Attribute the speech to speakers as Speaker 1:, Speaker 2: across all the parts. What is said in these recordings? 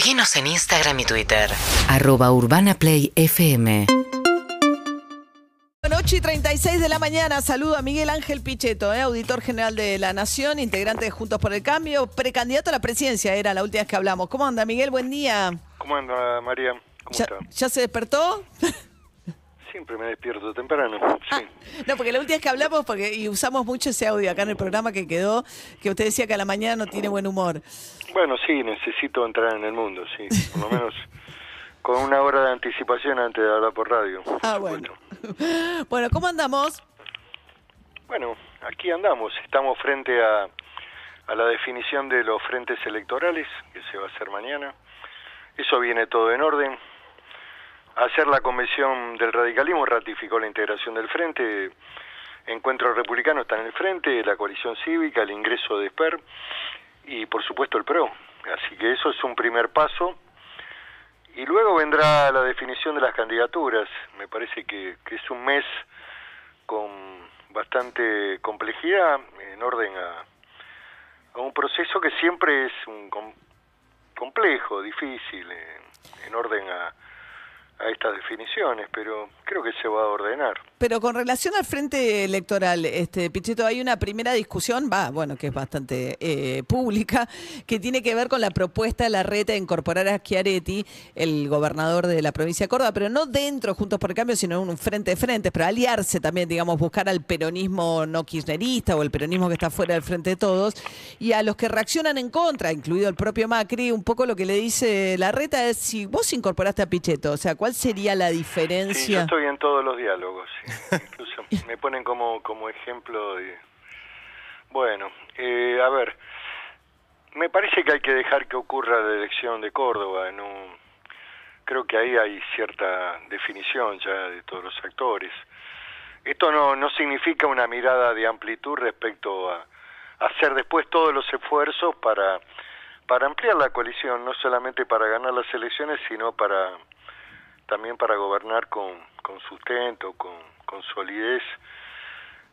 Speaker 1: Seguinos en Instagram y Twitter.
Speaker 2: Arroba Urbana Play FM.
Speaker 3: 8 y 36 de la mañana, saludo a Miguel Ángel Pichetto, eh, auditor general de la Nación, integrante de Juntos por el Cambio, precandidato a la presidencia, era la última vez que hablamos. ¿Cómo anda, Miguel? Buen día.
Speaker 4: ¿Cómo anda, María? ¿Cómo
Speaker 3: ¿Ya,
Speaker 4: está?
Speaker 3: ya se despertó?
Speaker 4: Siempre me despierto temprano. Sí.
Speaker 3: No, porque la última vez que hablamos, porque y usamos mucho ese audio acá en el programa que quedó, que usted decía que a la mañana no tiene buen humor.
Speaker 4: Bueno, sí, necesito entrar en el mundo, sí. Por lo menos con una hora de anticipación antes de hablar por radio. por
Speaker 3: Ah,
Speaker 4: supuesto.
Speaker 3: bueno. Bueno, ¿cómo andamos?
Speaker 4: Bueno, aquí andamos. Estamos frente a, a la definición de los frentes electorales, que se va a hacer mañana. Eso viene todo en orden. Ayer la Convención del Radicalismo ratificó la integración del frente. Encuentro Republicano está en el frente, la coalición cívica, el ingreso de SPER y por supuesto el PRO. Así que eso es un primer paso. Y luego vendrá la definición de las candidaturas. Me parece que, es un mes con bastante complejidad en orden a, a un proceso que siempre es un com- complejo, difícil, eh, en orden a, a estas definiciones, pero creo que se va a ordenar.
Speaker 3: Pero con relación al frente electoral, este Pichetto, hay una primera discusión, va, bueno, que es bastante eh, pública, que tiene que ver con la propuesta de la red de incorporar a Schiaretti, el gobernador de la provincia de Córdoba, pero no dentro, Juntos por el Cambio, sino en un frente de frentes, pero aliarse también, digamos, buscar al peronismo no kirchnerista o el peronismo que está fuera del frente de todos, y a los que reaccionan en contra, incluido el propio Macri, un poco lo que le dice la reta es si vos incorporaste a Pichetto, o sea, ¿cuál sería la
Speaker 4: Sí, yo
Speaker 3: diferencia?
Speaker 4: estoy en todos los diálogos. Incluso me ponen como, como ejemplo de... Bueno, eh, a ver, me parece que hay que dejar que ocurra la elección de Córdoba. No, creo que ahí hay cierta definición ya de todos los actores. Esto no, no significa una mirada de amplitud respecto a, a hacer después todos los esfuerzos para, para ampliar la coalición, no solamente para ganar las elecciones, sino para también para gobernar con, con sustento, con, con solidez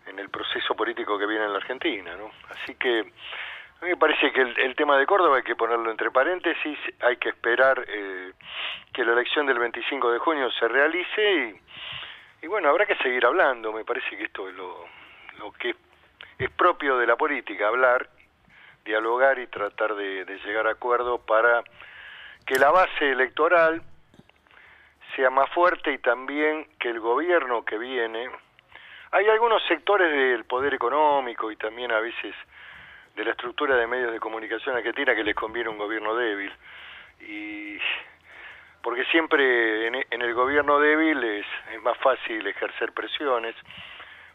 Speaker 4: en el proceso político que viene en la Argentina, ¿no? Así que a mí me parece que el, tema de Córdoba hay que ponerlo entre paréntesis, hay que esperar eh, que la elección del 25 de junio se realice y, y bueno, habrá que seguir hablando, me parece que esto es lo, lo que es propio de la política, hablar, dialogar y tratar de llegar a acuerdos para que la base electoral sea más fuerte y también que el gobierno que viene, hay algunos sectores del poder económico y también a veces de la estructura de medios de comunicación argentina que les conviene un gobierno débil y porque siempre en, el gobierno débil es, más fácil ejercer presiones.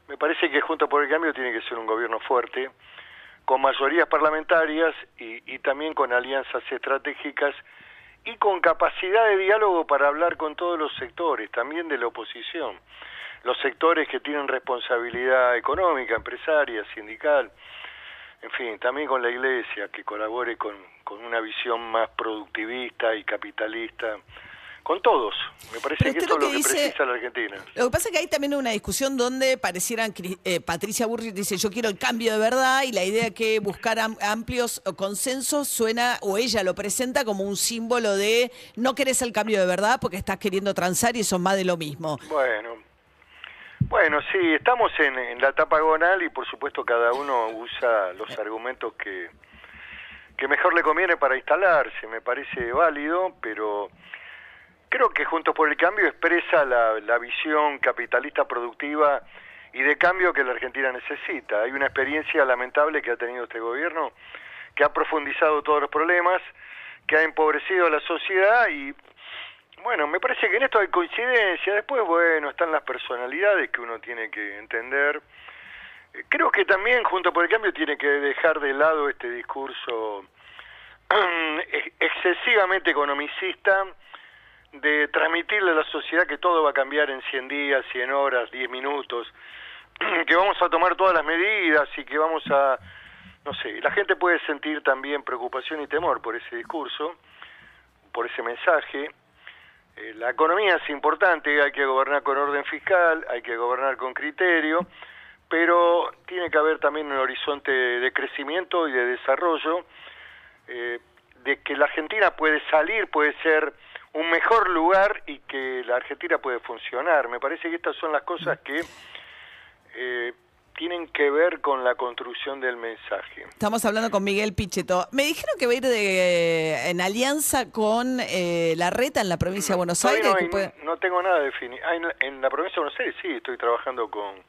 Speaker 4: Me parece que Junto por el Cambio tiene que ser un gobierno fuerte, con mayorías parlamentarias y también con alianzas estratégicas y con capacidad de diálogo para hablar con todos los sectores, también de la oposición, los sectores que tienen responsabilidad económica, empresaria, sindical, en fin, también con la iglesia, que colabore con, con una visión más productivista y capitalista, con todos. Me parece
Speaker 3: Pero
Speaker 4: que esto
Speaker 3: lo
Speaker 4: es lo
Speaker 3: que dice-
Speaker 4: precisa la Argentina.
Speaker 3: Lo que pasa es que hay también una discusión donde parecieran, eh, Patricia Burrich dice, yo quiero el cambio de verdad y la idea que buscar am- amplios consensos suena, o ella lo presenta como un símbolo de no querés el cambio de verdad porque estás queriendo transar y eso es más de lo mismo.
Speaker 4: Bueno, bueno, sí, estamos en, en la etapa gonal y por supuesto cada uno usa los argumentos que, que mejor le conviene para instalarse, me parece válido, pero creo que Juntos por el Cambio expresa la, la visión capitalista productiva y de cambio que la Argentina necesita. Hay una experiencia lamentable que ha tenido este gobierno, que ha profundizado todos los problemas, que ha empobrecido a la sociedad y bueno, me parece que en esto hay coincidencia. Después, bueno, están las personalidades que uno tiene que entender. Creo que también, junto por el cambio, tiene que dejar de lado este discurso ex- excesivamente economicista de transmitirle a la sociedad que todo va a cambiar en 100 días, 100 horas, 10 minutos, que vamos a tomar todas las medidas y que vamos a, no sé, la gente puede sentir también preocupación y temor por ese discurso, por ese mensaje. Eh, la economía es importante, hay que gobernar con orden fiscal, hay que gobernar con criterio, pero tiene que haber también un horizonte de crecimiento y de desarrollo. Eh, de que la Argentina puede salir, puede ser un mejor lugar y que la Argentina puede funcionar. Me parece que estas son las cosas que eh, tienen que ver con la construcción del mensaje.
Speaker 3: Estamos hablando con Miguel Pichetto. Me dijeron que va a ir de, en alianza con eh, la reta en la provincia de Buenos Aires.
Speaker 4: No,
Speaker 3: que
Speaker 4: hay-
Speaker 3: puede-
Speaker 4: no tengo nada definido. Ah, en, la- en la provincia de Buenos Aires sí, estoy trabajando con,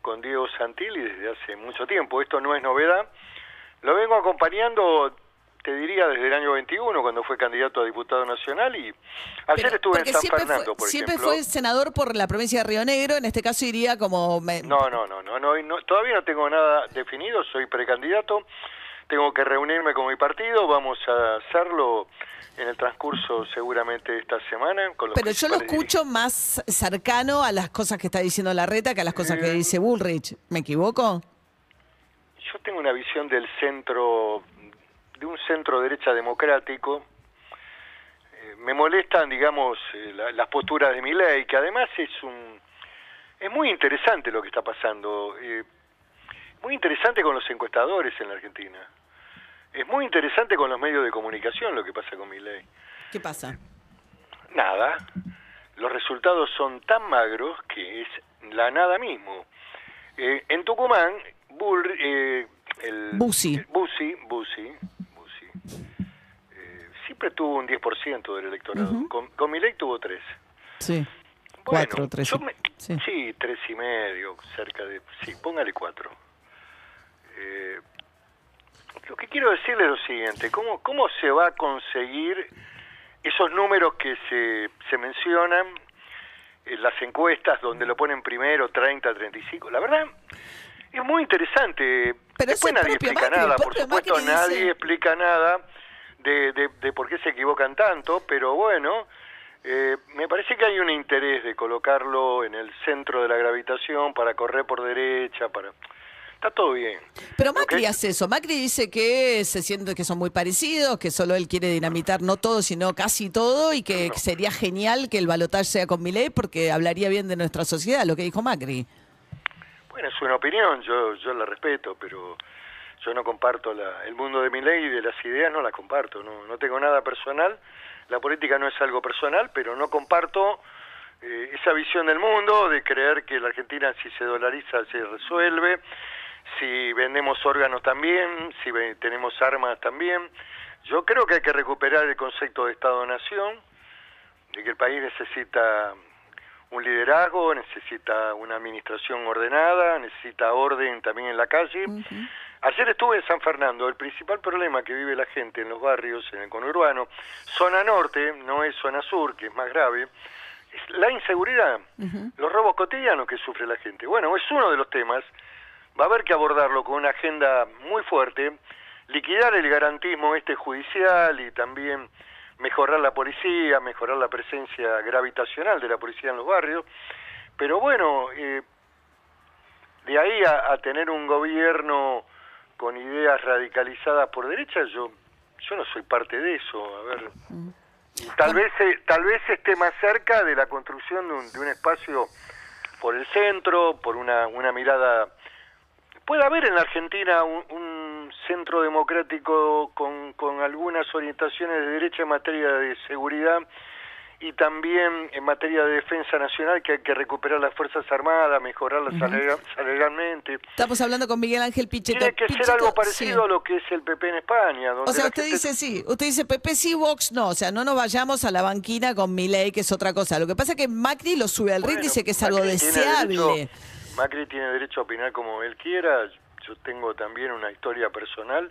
Speaker 4: con Diego Santilli desde hace mucho tiempo. Esto no es novedad. Lo vengo acompañando, te diría, desde el año 21, cuando fue candidato a diputado nacional. Y ayer
Speaker 3: Pero-
Speaker 4: estuve en San Fernando,
Speaker 3: fue,
Speaker 4: por
Speaker 3: siempre
Speaker 4: ejemplo.
Speaker 3: fue senador por la provincia de Río Negro, en este caso iría como... me-
Speaker 4: No, no, no, no, no, no, todavía no tengo nada definido, soy precandidato, tengo que reunirme con mi partido, vamos a hacerlo en el transcurso seguramente de esta semana. Con los
Speaker 3: Pero yo lo escucho más cercano a las cosas que está diciendo la reta que a las cosas que
Speaker 4: Eh,
Speaker 3: dice Bullrich. ¿Me equivoco?
Speaker 4: Yo tengo una visión del centro, de un centro derecha democrático. Eh, me molestan, digamos, eh, la- las posturas de mi ley, que además es un, es muy interesante lo que está pasando. eh, muy interesante con los encuestadores en la Argentina. Es muy interesante con los medios de comunicación lo que pasa con mi ley.
Speaker 3: ¿Qué pasa?
Speaker 4: Nada. Los resultados son tan magros que es la nada mismo. Eh, en Tucumán, Bull, eh, el,
Speaker 3: Bussi,
Speaker 4: Bussi, eh, siempre tuvo un 10% del electorado. Con, con mi ley tuvo 3.
Speaker 3: Sí.
Speaker 4: Bueno,
Speaker 3: Cuatro, tres.
Speaker 4: yo me-
Speaker 3: sí.
Speaker 4: sí, tres y medio, cerca de... Sí, póngale cuatro. Eh, lo que quiero decirle es lo siguiente, ¿cómo, cómo se va a conseguir esos números que se, se mencionan en las encuestas donde lo ponen primero, 30, 35? La verdad, es muy interesante.
Speaker 3: Pero es
Speaker 4: Después nadie explica
Speaker 3: Macri,
Speaker 4: nada, por supuesto
Speaker 3: Macri dice-
Speaker 4: nadie explica nada de, de, de por qué se equivocan tanto, pero bueno, eh, me parece que hay un interés de colocarlo en el centro de la gravitación para correr por derecha, para... Está todo bien.
Speaker 3: Pero Macri hace eso. Macri dice que se siente que son muy parecidos, que solo él quiere dinamitar no todo, sino casi todo, y que
Speaker 4: No.
Speaker 3: sería genial que el balotaje sea con Milei porque hablaría bien de nuestra sociedad, lo que dijo Macri.
Speaker 4: Bueno, es una opinión, yo, yo la respeto, pero yo no comparto la, el mundo de mi ley y de las ideas, no las comparto, no, no tengo nada personal, la política no es algo personal, pero no comparto eh, esa visión del mundo de creer que la Argentina si se dolariza se resuelve, si vendemos órganos también, si ve- tenemos armas también. Yo creo que hay que recuperar el concepto de Estado-Nación, de que el país necesita un liderazgo, necesita una administración ordenada, necesita orden también en la calle. Ayer estuve en San Fernando, el principal problema que vive la gente en los barrios, en el conurbano, zona norte, no es zona sur, que es más grave, es la inseguridad, los robos cotidianos que sufre la gente. Bueno, es uno de los temas, va a haber que abordarlo con una agenda muy fuerte, liquidar el garantismo este judicial y también mejorar la policía, mejorar la presencia gravitacional de la policía en los barrios, pero bueno, eh, de ahí a, a tener un gobierno con ideas radicalizadas por derecha, yo yo no soy parte de eso, a ver. Tal vez eh, tal vez esté más cerca de la construcción de un, de un espacio por el centro, por una, una mirada puede haber en la Argentina un, un centro democrático con, con algunas orientaciones de derecha en materia de seguridad y también en materia de defensa nacional que hay que recuperar las Fuerzas Armadas, mejorarlas salarialmente.
Speaker 3: Estamos hablando con Miguel Ángel Pichetto.
Speaker 4: Tiene que
Speaker 3: Pichetto,
Speaker 4: ser algo
Speaker 3: sí.
Speaker 4: parecido a lo que es el PP en España. Donde
Speaker 3: O sea, usted
Speaker 4: gente-
Speaker 3: dice sí, usted dice PP sí, Vox no, o sea, no nos vayamos a la banquina con Milei, que es otra cosa. Lo que pasa es que Macri lo sube al ring,
Speaker 4: Bueno,
Speaker 3: dice que es algo
Speaker 4: Macri tiene
Speaker 3: deseable.
Speaker 4: derecho- Macri tiene derecho a opinar como él quiera. Yo tengo también una historia personal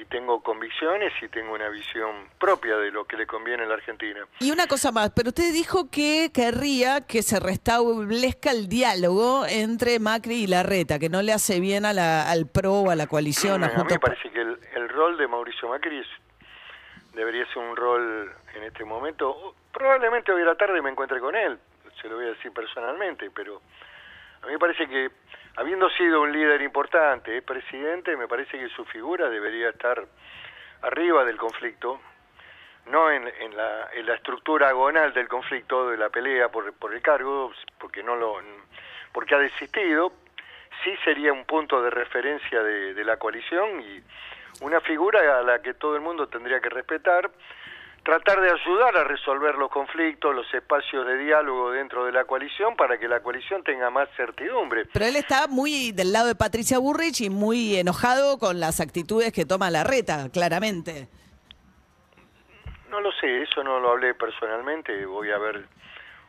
Speaker 4: y tengo convicciones y tengo una visión propia de lo que le conviene a la Argentina.
Speaker 3: Y una cosa más, pero usted dijo que querría que se restablezca el diálogo entre Macri y Larreta, que no le hace bien a la, al PRO o a la coalición.
Speaker 4: a
Speaker 3: a
Speaker 4: mí me parece que el, el rol de Mauricio Macri es- debería ser un rol en este momento. Probablemente hoy a la tarde me encuentre con él, se lo voy a decir personalmente, pero a mí me parece que habiendo sido un líder importante, es presidente, me parece que su figura debería estar arriba del conflicto, no en, en la, en la estructura agonal del conflicto, de la pelea por, por el cargo, porque no lo porque ha desistido, sí sería un punto de referencia de, de la coalición y una figura a la que todo el mundo tendría que respetar, tratar de ayudar a resolver los conflictos, los espacios de diálogo dentro de la coalición para que la coalición tenga más certidumbre.
Speaker 3: Pero él está muy del lado de Patricia Burrich y muy enojado con las actitudes que toma la reta, claramente.
Speaker 4: No lo sé, eso no lo hablé personalmente, voy a ver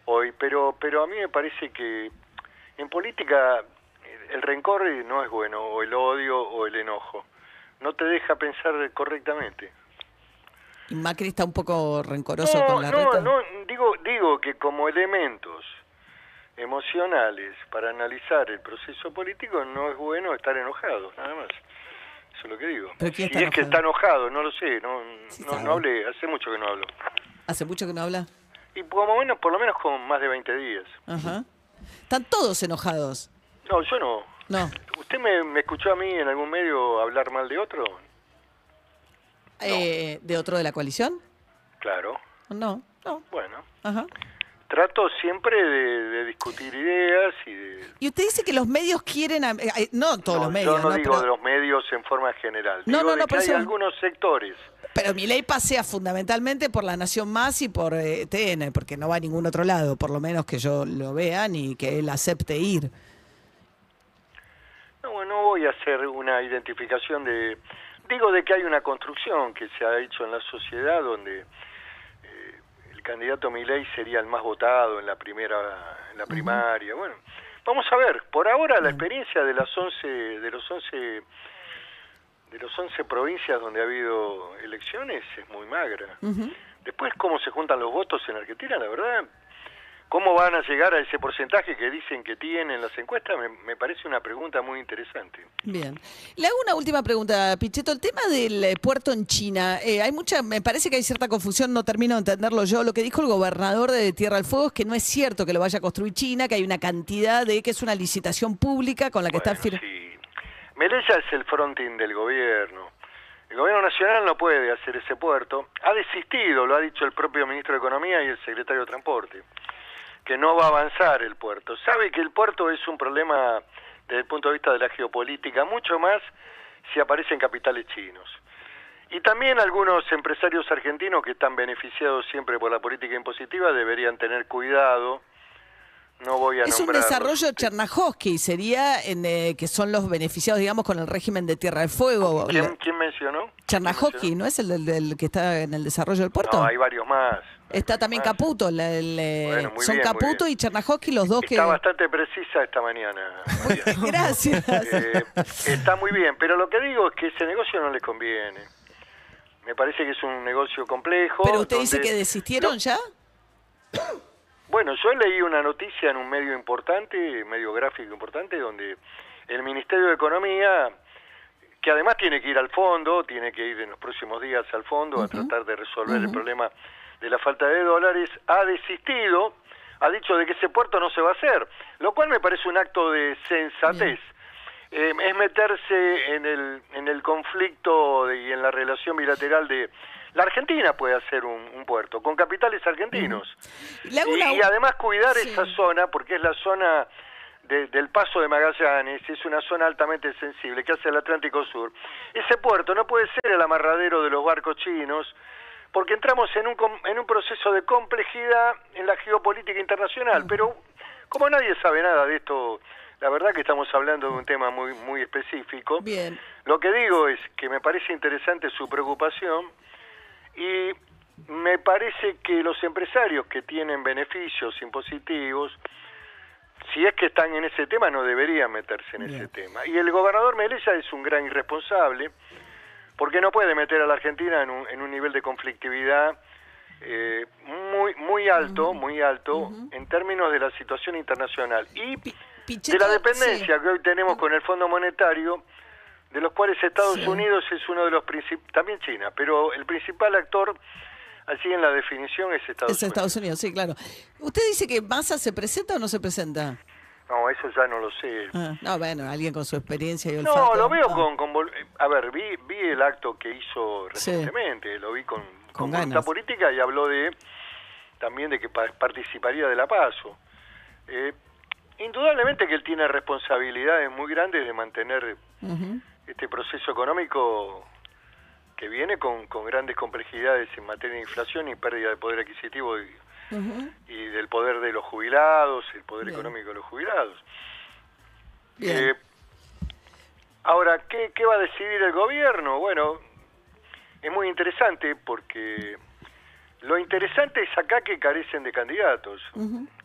Speaker 4: hoy, pero pero a mí me parece que en política el rencor no es bueno, o el odio o el enojo. No te deja pensar correctamente.
Speaker 3: Y Macri está un poco rencoroso
Speaker 4: No,
Speaker 3: con la
Speaker 4: no,
Speaker 3: reta.
Speaker 4: no, digo, digo que como elementos emocionales para analizar el proceso político no es bueno estar enojado, nada más. Eso es lo que digo.
Speaker 3: ¿Pero quién
Speaker 4: si
Speaker 3: está
Speaker 4: es que
Speaker 3: enojado?
Speaker 4: está enojado, no lo sé, no,
Speaker 3: Sí,
Speaker 4: no, hablé, hace mucho que no hablo.
Speaker 3: Hace mucho que no habla.
Speaker 4: Y por lo menos, por lo menos con más de 20 días.
Speaker 3: Ajá. Están todos enojados.
Speaker 4: No, yo no.
Speaker 3: No.
Speaker 4: ¿Usted me, me escuchó a mí en algún medio hablar mal de otro?
Speaker 3: Eh, ¿De otro de la coalición?
Speaker 4: Claro.
Speaker 3: No, no.
Speaker 4: Bueno,
Speaker 3: Ajá.
Speaker 4: trato siempre de, de discutir ideas y de...
Speaker 3: Y usted dice que los medios quieren, a- eh, no todos
Speaker 4: no,
Speaker 3: los medios,
Speaker 4: yo no,
Speaker 3: ¿no?
Speaker 4: digo
Speaker 3: pero,
Speaker 4: de los medios en forma general.
Speaker 3: No,
Speaker 4: digo
Speaker 3: no,
Speaker 4: de
Speaker 3: no,
Speaker 4: que hay
Speaker 3: eso-
Speaker 4: algunos sectores.
Speaker 3: pero mi ley pasea fundamentalmente por La Nación Más y por eh, TN, porque no va a ningún otro lado, por lo menos que yo lo vea ni que él acepte ir.
Speaker 4: No, no voy a hacer una identificación de... Digo de que hay una construcción que se ha hecho en la sociedad donde eh, el candidato Milei sería el más votado en la primera en la primaria. Bueno, vamos a ver. Por ahora la experiencia de las 11 de los 11 de los 11 provincias donde ha habido elecciones es muy magra. Después cómo se juntan los votos en Argentina, la verdad, cómo van a llegar a ese porcentaje que dicen que tienen las encuestas, me, me parece una pregunta muy interesante.
Speaker 3: Bien. Le hago una última pregunta, Pichetto. El tema del eh, puerto en China, eh, hay mucha, me parece que hay cierta confusión, no termino de entenderlo yo. Lo que dijo el gobernador de Tierra del Fuego es que no es cierto que lo vaya a construir China, que hay una cantidad de, que es una licitación pública con la que está firmando.
Speaker 4: sí. Melella es el fronting del gobierno. El gobierno nacional no puede hacer ese puerto. Ha desistido, lo ha dicho el propio ministro de Economía y el secretario de Transporte, que no va a avanzar el puerto. Sabe que el puerto es un problema desde el punto de vista de la geopolítica, mucho más si aparecen capitales chinos. Y también algunos empresarios argentinos que están beneficiados siempre por la política impositiva deberían tener cuidado. No voy a
Speaker 3: Es un desarrollo Chernahovsky, sería en, eh, que son los beneficiados, digamos, con el régimen de Tierra del Fuego.
Speaker 4: ¿Quién, quién mencionó?
Speaker 3: Chernahovsky, ¿no es el que está en el desarrollo del puerto?
Speaker 4: No, hay varios más.
Speaker 3: Está también. Caputo, la- el, eh,
Speaker 4: Bueno,
Speaker 3: son
Speaker 4: bien,
Speaker 3: Caputo y los dos que...
Speaker 4: Está bastante precisa esta mañana.
Speaker 3: Gracias.
Speaker 4: Eh, está muy bien, pero lo que digo es que ese negocio no les conviene. Me parece que es un negocio complejo.
Speaker 3: Pero usted dice que desistieron ya.
Speaker 4: Bueno, yo leí una noticia en un medio importante, medio gráfico importante, donde el Ministerio de Economía, que además tiene que ir al fondo, tiene que ir en los próximos días al fondo a tratar de resolver el problema de la falta de dólares, ha desistido, ha dicho de que ese puerto no se va a hacer, lo cual me parece un acto de sensatez. Eh, es meterse en el, en el conflicto de- y en la relación bilateral de... La Argentina puede hacer un, un puerto con capitales argentinos. Y,
Speaker 3: una-
Speaker 4: y además cuidar
Speaker 3: Sí.
Speaker 4: esa zona, porque es la zona de- del paso de Magallanes, es una zona altamente sensible que hace el Atlántico Sur. Ese puerto no puede ser el amarradero de los barcos chinos, porque entramos en un, en un proceso de complejidad en la geopolítica internacional. Pero como nadie sabe nada de esto, la verdad que estamos hablando de un tema muy, muy específico.
Speaker 3: Bien.
Speaker 4: Lo que digo es que me parece interesante su preocupación y me parece que los empresarios que tienen beneficios impositivos, si es que están en ese tema, no deberían meterse en ese tema. Y el gobernador Melella es un gran irresponsable porque no puede meter a la Argentina en un, en un nivel de conflictividad eh, muy muy alto, muy alto en términos de la situación internacional y de la dependencia
Speaker 3: sí.
Speaker 4: que hoy tenemos con el Fondo Monetario, de los cuales Estados
Speaker 3: Sí.
Speaker 4: Unidos es uno de los principales, también China, pero el principal actor allí en la definición es Estados
Speaker 3: Es
Speaker 4: Unidos.
Speaker 3: Estados Unidos, sí, claro. ¿Usted dice que Massa se presenta o no se presenta?
Speaker 4: No, eso ya no lo sé.
Speaker 3: Ah, no, bueno, alguien con su experiencia y
Speaker 4: No,
Speaker 3: olfato.
Speaker 4: lo veo
Speaker 3: Ah.
Speaker 4: con, con vol- A ver, vi, vi el acto que hizo
Speaker 3: Sí.
Speaker 4: recientemente, lo vi con, con, voluntad política y habló de también de que pa- participaría de la PASO. Eh, indudablemente que él tiene responsabilidades muy grandes de mantener este proceso económico que viene con, con grandes complejidades en materia de inflación y pérdida de poder adquisitivo y, y del poder de los jubilados, el poder
Speaker 3: Bien.
Speaker 4: económico de los jubilados.
Speaker 3: Bien.
Speaker 4: Eh, ahora, ¿qué, ¿qué va a decidir el gobierno? Bueno, es muy interesante porque lo interesante es acá que carecen de candidatos.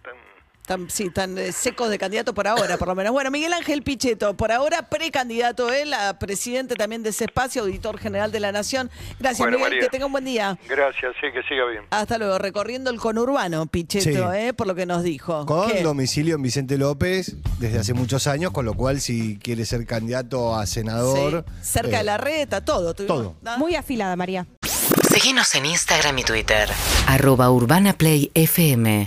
Speaker 4: Tan-
Speaker 3: Tan, sí, tan eh, secos de candidato por ahora, por lo menos. Bueno, Miguel Ángel Pichetto, por ahora precandidato él, a presidente también de ese espacio, auditor general de la Nación. Gracias,
Speaker 4: Bueno,
Speaker 3: Miguel,
Speaker 4: María.
Speaker 3: que tenga un buen día.
Speaker 4: Gracias, sí, que siga bien.
Speaker 3: Hasta luego, recorriendo el conurbano, Pichetto,
Speaker 5: Sí.
Speaker 3: eh, por lo que nos dijo.
Speaker 5: Con
Speaker 3: ¿Qué?
Speaker 5: domicilio en Vicente López desde hace muchos años, con lo cual si quiere ser candidato a senador...
Speaker 3: Sí, cerca
Speaker 5: eh,
Speaker 3: de la reta, todo.
Speaker 5: todo.
Speaker 3: ¿no?
Speaker 6: Muy afilada, María.
Speaker 1: Seguinos en Instagram y Twitter.
Speaker 2: Arroba Urbana Play FM